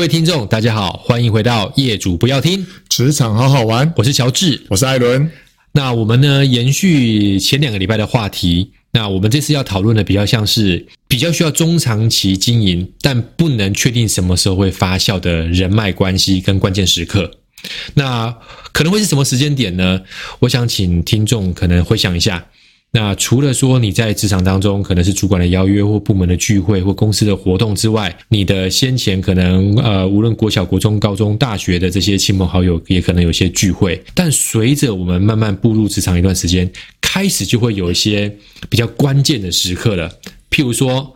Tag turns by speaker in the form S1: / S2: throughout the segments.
S1: 各位听众，大家好，欢迎回到业主不要听
S2: 职场好好玩。
S1: 我是乔治，
S2: 我是艾伦。
S1: 那我们呢，延续前两个礼拜的话题。那我们这次要讨论的比较像是比较需要中长期经营，但不能确定什么时候会发酵的人脉关系跟关键时刻。那可能会是什么时间点呢？我想请听众可能回想一下。那除了说你在职场当中可能是主管的邀约或部门的聚会或公司的活动之外，你的先前可能呃，无论国小、国中、高中、大学的这些亲朋好友也可能有些聚会。但随着我们慢慢步入职场一段时间，开始就会有一些比较关键的时刻了。譬如说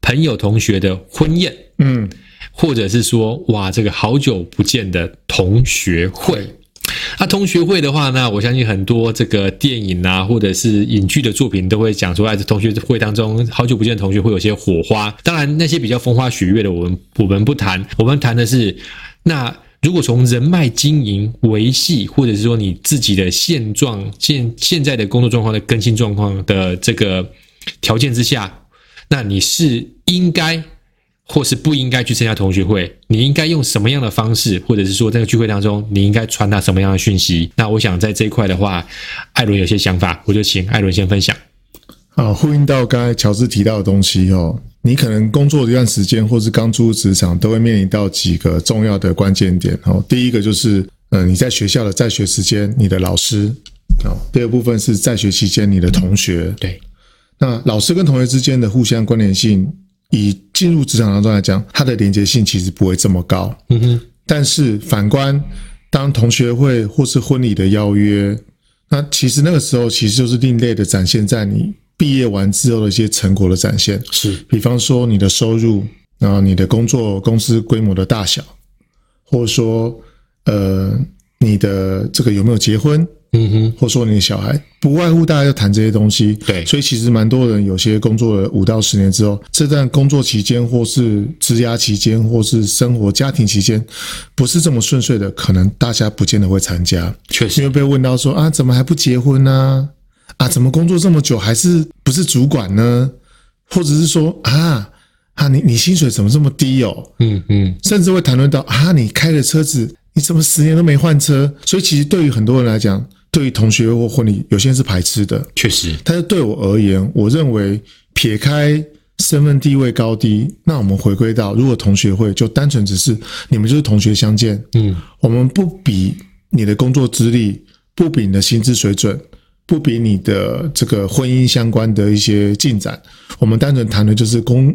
S1: 朋友、同学的婚宴，嗯，或者是说哇，这个好久不见的同学会。那、同学会的话呢，我相信很多这个电影啊，或者是影剧的作品都会讲说，在同学会当中，好久不见的同学会有些火花。当然，那些比较风花雪月的，我们我们不谈。我们谈的是，那如果从人脉经营维系，或者是说你自己的现状、现现在的工作状况的更新状况的这个条件之下，那你是应该。或是不应该去参加同学会，你应该用什么样的方式，或者是说在个聚会当中，你应该传达什么样的讯息？那我想在这一块的话，艾伦有些想法，我就请艾伦先分享。
S2: 好，呼应到刚才乔治提到的东西哦，你可能工作一段时间，或是刚出职场，都会面临到几个重要的关键点哦。第一个就是，呃，你在学校的在学时间，你的老师哦。第二部分是在学期间，你的同学。对，那老师跟同学之间的互相关联性。以进入职场当中来讲，它的连接性其实不会这么高。嗯哼。但是反观，当同学会或是婚礼的邀约，那其实那个时候其实就是另类的展现在你毕业完之后的一些成果的展现。是。比方说你的收入，然后你的工作公司规模的大小，或者说，呃，你的这个有没有结婚？嗯哼，或说你的小孩，不外乎大家要谈这些东西。对，所以其实蛮多人有些工作了五到十年之后，这段工作期间，或是职涯期间，或是生活家庭期间，不是这么顺遂的，可能大家不见得会参加。确实，因为被问到说啊，怎么还不结婚呢？啊，怎么工作这么久还是不是主管呢？或者是说啊啊，你你薪水怎么这么低哦？嗯嗯，甚至会谈论到啊，你开的车子，你怎么十年都没换车？所以其实对于很多人来讲，对于同学或婚礼，有些人是排斥的，确实。但是对我而言，我认为撇开身份地位高低，那我们回归到，如果同学会就单纯只是你们就是同学相见，嗯，我们不比你的工作资历，不比你的薪资水准，不比你的这个婚姻相关的一些进展，我们单纯谈的就是工。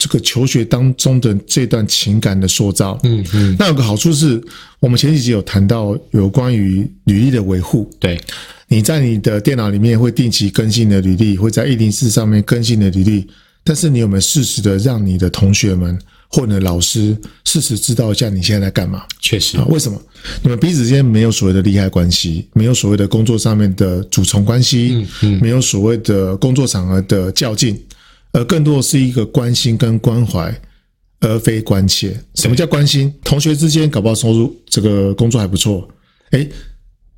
S2: 这个求学当中的这段情感的塑造，嗯嗯，那有个好处是，我们前几集有谈到有关于履历的维护。对，你在你的电脑里面会定期更新的履历，会在一零四上面更新的履历，但是你有没有适时的让你的同学们或者老师适时知道一下你现在在干嘛？确实啊，为什么？你们彼此之间没有所谓的利害关系，没有所谓的工作上面的主从关系，嗯嗯，没有所谓的工作场合的较劲。而更多的是一个关心跟关怀，而非关切。什么叫关心？同学之间搞不好收入这个工作还不错，诶，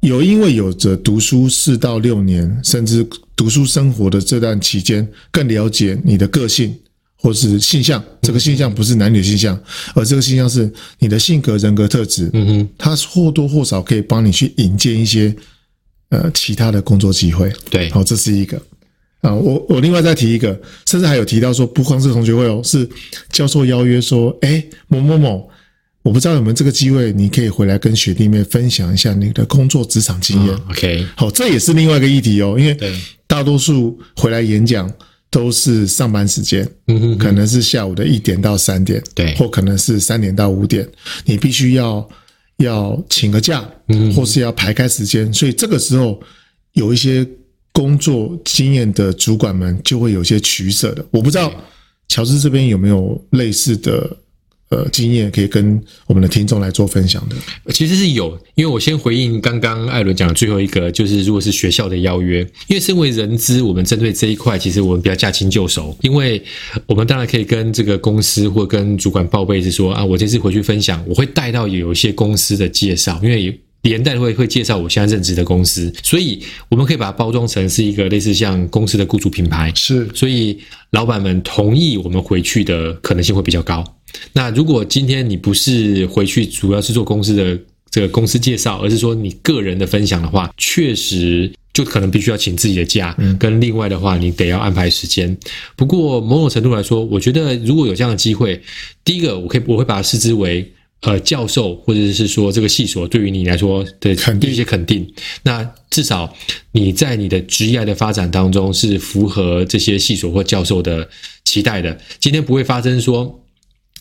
S2: 有因为有着读书四到六年，甚至读书生活的这段期间，更了解你的个性或是性向。这个性向不是男女性向，而这个性向是你的性格人格特质。嗯哼，它或多或少可以帮你去引荐一些呃其他的工作机会。对，好，这是一个。啊，我我另外再提一个，甚至还有提到说，不光是同学会哦，是教授邀约说，哎，某某某，我不知道有没有这个机会，你可以回来跟学弟妹分享一下你的工作职场经验。嗯、OK，好，这也是另外一个议题哦，因为大多数回来演讲都是上班时间，嗯哼，可能是下午的一点到三点，对，或可能是三点到五点，你必须要要请个假，嗯，或是要排开时间，所以这个时候有一些。工作经验的主管们就会有些取舍的，我不知道乔治这边有没有类似的呃经验可以跟我们的听众来做分享的。
S1: 其实是有，因为我先回应刚刚艾伦讲的最后一个，就是如果是学校的邀约，因为身为人资，我们针对这一块，其实我们比较驾轻就熟，因为我们当然可以跟这个公司或跟主管报备，是说啊，我这次回去分享，我会带到有一些公司的介绍，因为。连带会会介绍我现在任职的公司，所以我们可以把它包装成是一个类似像公司的雇主品牌。
S2: 是，
S1: 所以老板们同意我们回去的可能性会比较高。那如果今天你不是回去，主要是做公司的这个公司介绍，而是说你个人的分享的话，确实就可能必须要请自己的假，跟另外的话你得要安排时间。不过某种程度来说，我觉得如果有这样的机会，第一个我可以我会把它视之为。呃，教授或者是说这个系所对于你来说的一些肯定，那至少你在你的职业的发展当中是符合这些系所或教授的期待的。今天不会发生说。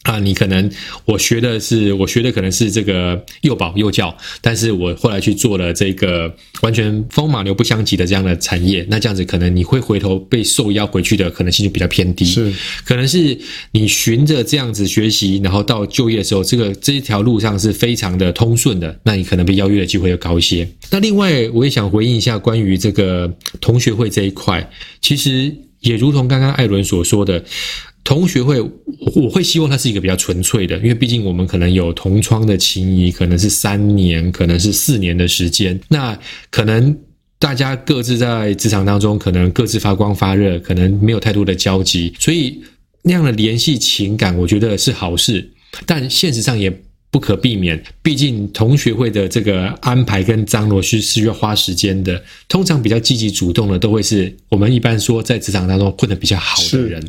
S1: 啊，你可能我学的是我学的可能是这个幼保幼教，但是我后来去做了这个完全风马牛不相及的这样的产业，那这样子可能你会回头被受邀回去的可能性就比较偏低。
S2: 是，
S1: 可能是你循着这样子学习，然后到就业的时候，这个这一条路上是非常的通顺的，那你可能被邀约的机会要高一些。那另外，我也想回应一下关于这个同学会这一块，其实也如同刚刚艾伦所说的。同学会，我会希望它是一个比较纯粹的，因为毕竟我们可能有同窗的情谊，可能是三年，可能是四年的时间。那可能大家各自在职场当中，可能各自发光发热，可能没有太多的交集，所以那样的联系情感，我觉得是好事。但现实上也。不可避免，毕竟同学会的这个安排跟张罗是是要花时间的。通常比较积极主动的，都会是我们一般说在职场当中混得比较好的人。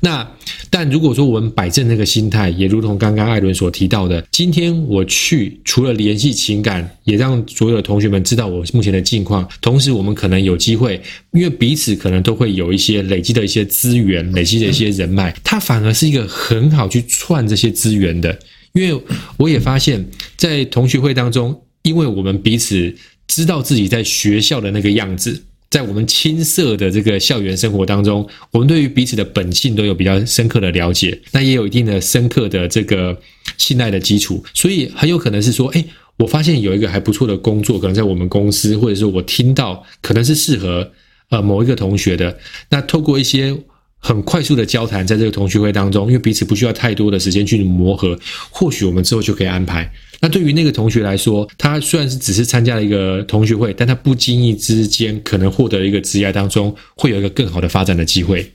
S1: 那但如果说我们摆正那个心态，也如同刚刚艾伦所提到的，今天我去除了联系情感，也让所有的同学们知道我目前的近况。同时，我们可能有机会，因为彼此可能都会有一些累积的一些资源，累积的一些人脉，它反而是一个很好去串这些资源的。因为我也发现，在同学会当中，因为我们彼此知道自己在学校的那个样子，在我们青涩的这个校园生活当中，我们对于彼此的本性都有比较深刻的了解，那也有一定的深刻的这个信赖的基础，所以很有可能是说，诶，我发现有一个还不错的工作，可能在我们公司，或者说我听到可能是适合呃某一个同学的，那透过一些。很快速的交谈，在这个同学会当中，因为彼此不需要太多的时间去磨合，或许我们之后就可以安排。那对于那个同学来说，他虽然是只是参加了一个同学会，但他不经意之间可能获得一个职业当中会有一个更好的发展的机会。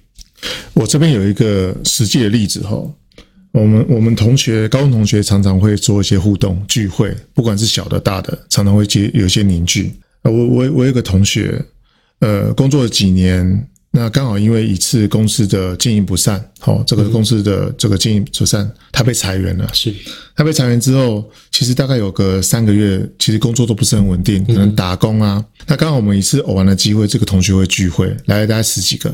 S2: 我这边有一个实际的例子哈，我们我们同学高中同学常常会做一些互动聚会，不管是小的大的，常常会接有一些凝聚。我我我有个同学，呃，工作了几年。那刚好因为一次公司的经营不善，好，这个公司的这个经营不善，他被裁员了。是，他被裁员之后，其实大概有个三个月，其实工作都不是很稳定，可能打工啊。那刚好我们一次偶然的机会，这个同学会聚会来了大概十几个，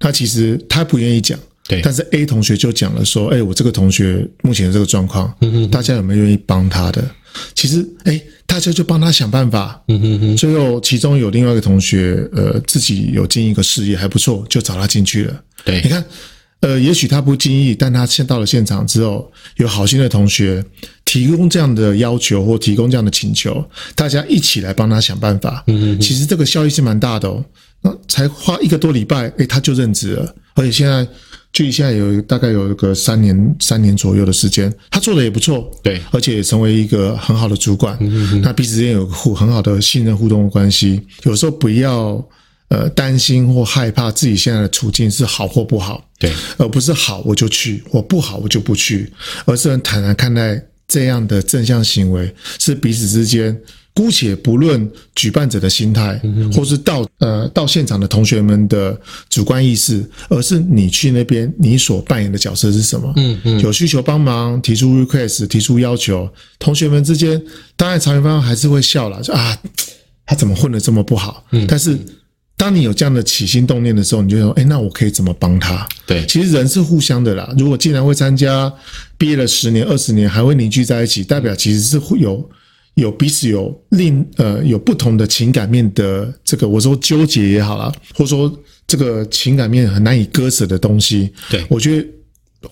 S2: 他其实他不愿意讲，对，但是 A 同学就讲了说，哎，我这个同学目前的这个状况，嗯嗯，大家有没有愿意帮他的？其实，哎，大家就帮他想办法。嗯哼哼。最后，其中有另外一个同学，呃，自己有经营一个事业还不错，就找他进去了。对，你看，呃，也许他不经意，但他先到了现场之后，有好心的同学提供这样的要求或提供这样的请求，大家一起来帮他想办法。嗯哼哼。其实这个效益是蛮大的哦。那才花一个多礼拜，哎，他就任职了，而且现在。距离现在有大概有一个三年三年左右的时间，他做的也不错，对，而且也成为一个很好的主管。那彼此之间有互很好的信任互动的关系。有时候不要呃担心或害怕自己现在的处境是好或不好，对，而不是好我就去，我不好我就不去，而是很坦然看待这样的正向行为是彼此之间。姑且不论举办者的心态，或是到呃到现场的同学们的主观意识，而是你去那边，你所扮演的角色是什么？嗯嗯，有需求帮忙，提出 request，提出要求，同学们之间，当然裁员方还是会笑了，就啊，他怎么混的这么不好？嗯，但是当你有这样的起心动念的时候，你就说，哎，那我可以怎么帮他？对，其实人是互相的啦。如果既然会参加，毕业了十年、二十年，还会凝聚在一起，代表其实是会有。有彼此有另呃有不同的情感面的这个，我说纠结也好啦，或者说这个情感面很难以割舍的东西。对，我觉得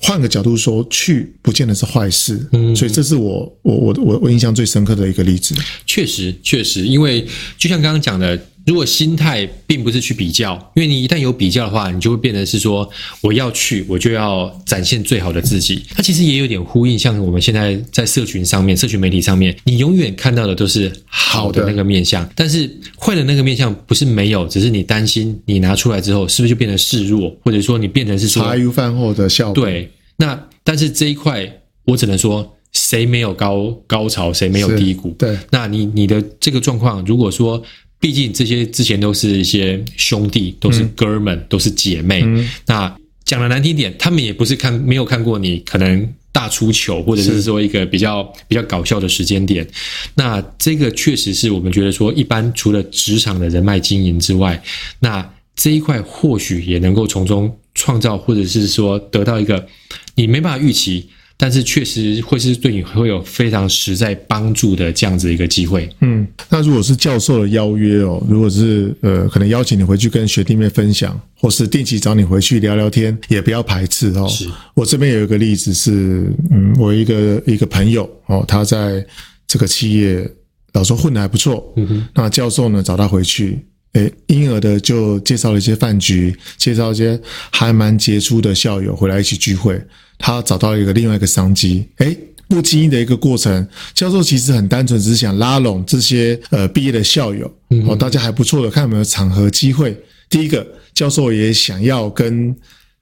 S2: 换个角度说，去不见得是坏事。嗯，所以这是我我我我我印象最深刻的一个例子。
S1: 确实确实，因为就像刚刚讲的。如果心态并不是去比较，因为你一旦有比较的话，你就会变得是说我要去，我就要展现最好的自己。它其实也有点呼应，像我们现在在社群上面、社群媒体上面，你永远看到的都是好的那个面相，但是坏的那个面相不是没有，只是你担心你拿出来之后是不是就变得示弱，或者说你变成是说
S2: 茶余饭后的笑。
S1: 对，那但是这一块我只能说，谁没有高高潮，谁没有低谷？
S2: 对，
S1: 那你你的这个状况，如果说。毕竟这些之前都是一些兄弟，都是哥们，嗯、都是姐妹。嗯、那讲的难听点，他们也不是看没有看过你可能大出糗，或者是说一个比较比较搞笑的时间点。那这个确实是我们觉得说，一般除了职场的人脉经营之外，那这一块或许也能够从中创造，或者是说得到一个你没办法预期。但是确实会是对你会有非常实在帮助的这样子一个机会。
S2: 嗯，那如果是教授的邀约哦，如果是呃，可能邀请你回去跟学弟妹分享，或是定期找你回去聊聊天，也不要排斥哦。是我这边有一个例子是，嗯，我一个一个朋友哦，他在这个企业老说混的还不错。嗯哼，那教授呢找他回去，诶，因而的就介绍了一些饭局，介绍一些还蛮杰出的校友回来一起聚会。他找到了一个另外一个商机，诶，不经意的一个过程。教授其实很单纯，只是想拉拢这些呃毕业的校友，哦，大家还不错的，看有没有场合机会。第一个，教授也想要跟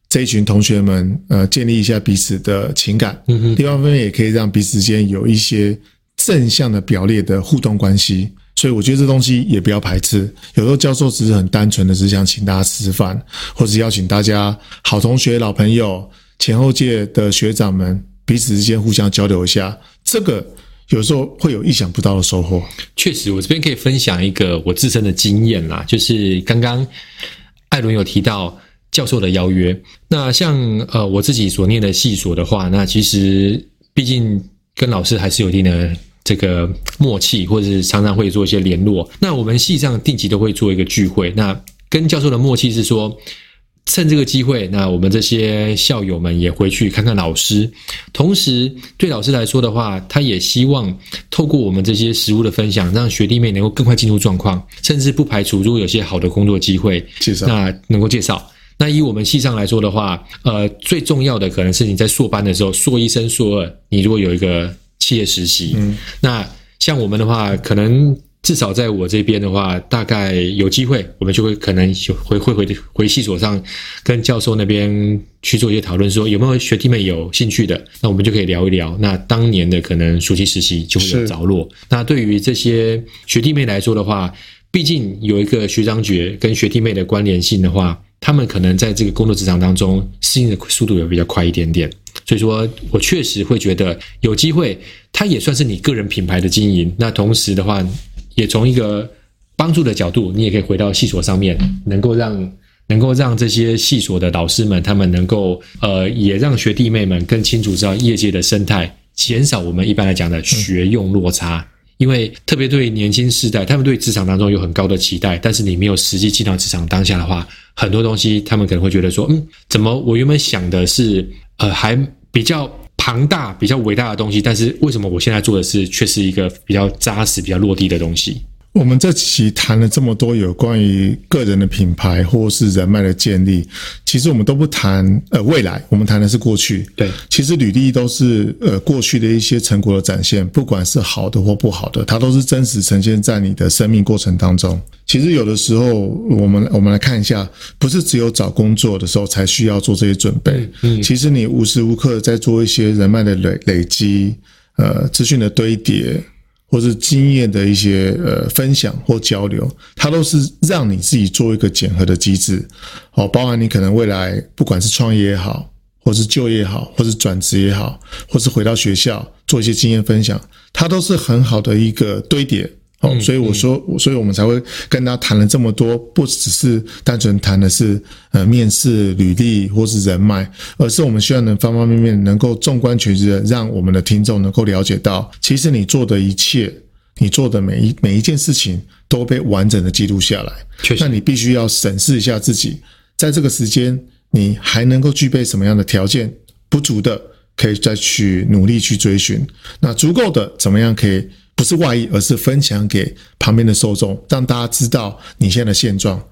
S2: 这一群同学们呃建立一下彼此的情感。嗯哼。另外一方面，也可以让彼此间有一些正向的表列的互动关系。所以我觉得这东西也不要排斥。有时候教授只是很单纯的，只想请大家吃吃饭，或者邀请大家好同学、老朋友。前后届的学长们彼此之间互相交流一下，这个有时候会有意想不到的收获。
S1: 确实，我这边可以分享一个我自身的经验啦，就是刚刚艾伦有提到教授的邀约。那像呃我自己所念的系所的话，那其实毕竟跟老师还是有一定的这个默契，或者是常常会做一些联络。那我们系上定期都会做一个聚会，那跟教授的默契是说。趁这个机会，那我们这些校友们也回去看看老师。同时，对老师来说的话，他也希望透过我们这些实物的分享，让学弟妹能够更快进入状况，甚至不排除如果有些好的工作机会，
S2: 介绍，
S1: 那能够介绍。那以我们系上来说的话，呃，最重要的可能是你在硕班的时候，硕一升硕二，你如果有一个企业实习，嗯，那像我们的话，可能。至少在我这边的话，大概有机会，我们就会可能回会回回系所上，跟教授那边去做一些讨论，说有没有学弟妹有兴趣的，那我们就可以聊一聊。那当年的可能暑期实习就会有着落。那对于这些学弟妹来说的话，毕竟有一个学长姐跟学弟妹的关联性的话，他们可能在这个工作职场当中适应的速度也比较快一点点。所以说我确实会觉得有机会，它也算是你个人品牌的经营。那同时的话，也从一个帮助的角度，你也可以回到系所上面，能够让能够让这些系所的导师们，他们能够呃，也让学弟妹们更清楚知道业界的生态，减少我们一般来讲的学用落差。因为特别对年轻世代，他们对职场当中有很高的期待，但是你没有实际进到职场当下的话，很多东西他们可能会觉得说，嗯，怎么我原本想的是呃，还比较。庞大、比较伟大的东西，但是为什么我现在做的事却是一个比较扎实、比较落地的东西？
S2: 我们这期谈了这么多有关于个人的品牌或是人脉的建立，其实我们都不谈呃未来，我们谈的是过去。
S1: 对，其
S2: 实履历都是呃过去的一些成果的展现，不管是好的或不好的，它都是真实呈现在你的生命过程当中。其实有的时候，我们我们来看一下，不是只有找工作的时候才需要做这些准备。嗯，嗯，其实你无时无刻在做一些人脉的累累积，呃，资讯的堆叠。或是经验的一些呃分享或交流，它都是让你自己做一个检核的机制，哦，包含你可能未来不管是创业也好，或是就业也好，或是转职也好，或是回到学校做一些经验分享，它都是很好的一个堆叠。哦，所以我说，所以我们才会跟他谈了这么多，不只是单纯谈的是呃面试、履历或是人脉，而是我们希望能方方面面能够纵观全局的，让我们的听众能够了解到，其实你做的一切，你做的每一每一件事情都被完整的记录下来。那你必须要审视一下自己，在这个时间你还能够具备什么样的条件？不足的可以再去努力去追寻，那足够的怎么样可以？不是外溢，而是分享给旁边的受众，让大家知道你现在的现状。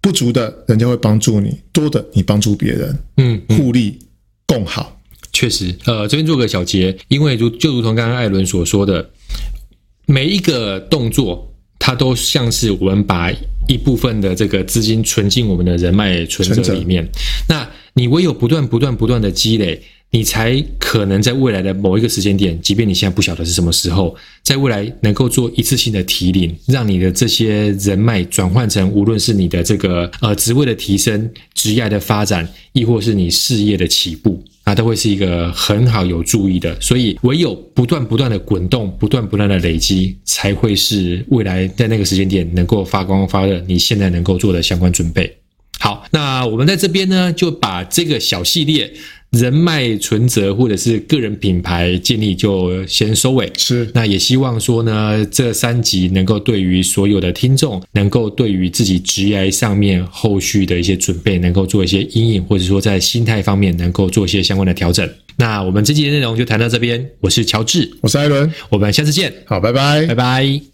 S2: 不足的，人家会帮助你；多的，你帮助别人。
S1: 嗯，
S2: 互利共好。
S1: 确实，呃，这边做个小结，因为如就如同刚刚艾伦所说的，每一个动作，它都像是我们把一部分的这个资金存进我们的人脉存折里面。那你唯有不断、不断、不断的积累。你才可能在未来的某一个时间点，即便你现在不晓得是什么时候，在未来能够做一次性的提领，让你的这些人脉转换成无论是你的这个呃职位的提升、职业的发展，亦或是你事业的起步，啊，都会是一个很好有助益的。所以，唯有不断不断的滚动，不断不断的累积，才会是未来在那个时间点能够发光发热。你现在能够做的相关准备。好，那我们在这边呢，就把这个小系列。人脉存折或者是个人品牌建立就先收尾，
S2: 是。
S1: 那也希望说呢，这三集能够对于所有的听众，能够对于自己职业上面后续的一些准备，能够做一些阴影，或者说在心态方面能够做一些相关的调整。那我们这集的内容就谈到这边，我是乔治，
S2: 我是艾伦，
S1: 我们下次见，
S2: 好，拜拜，
S1: 拜拜。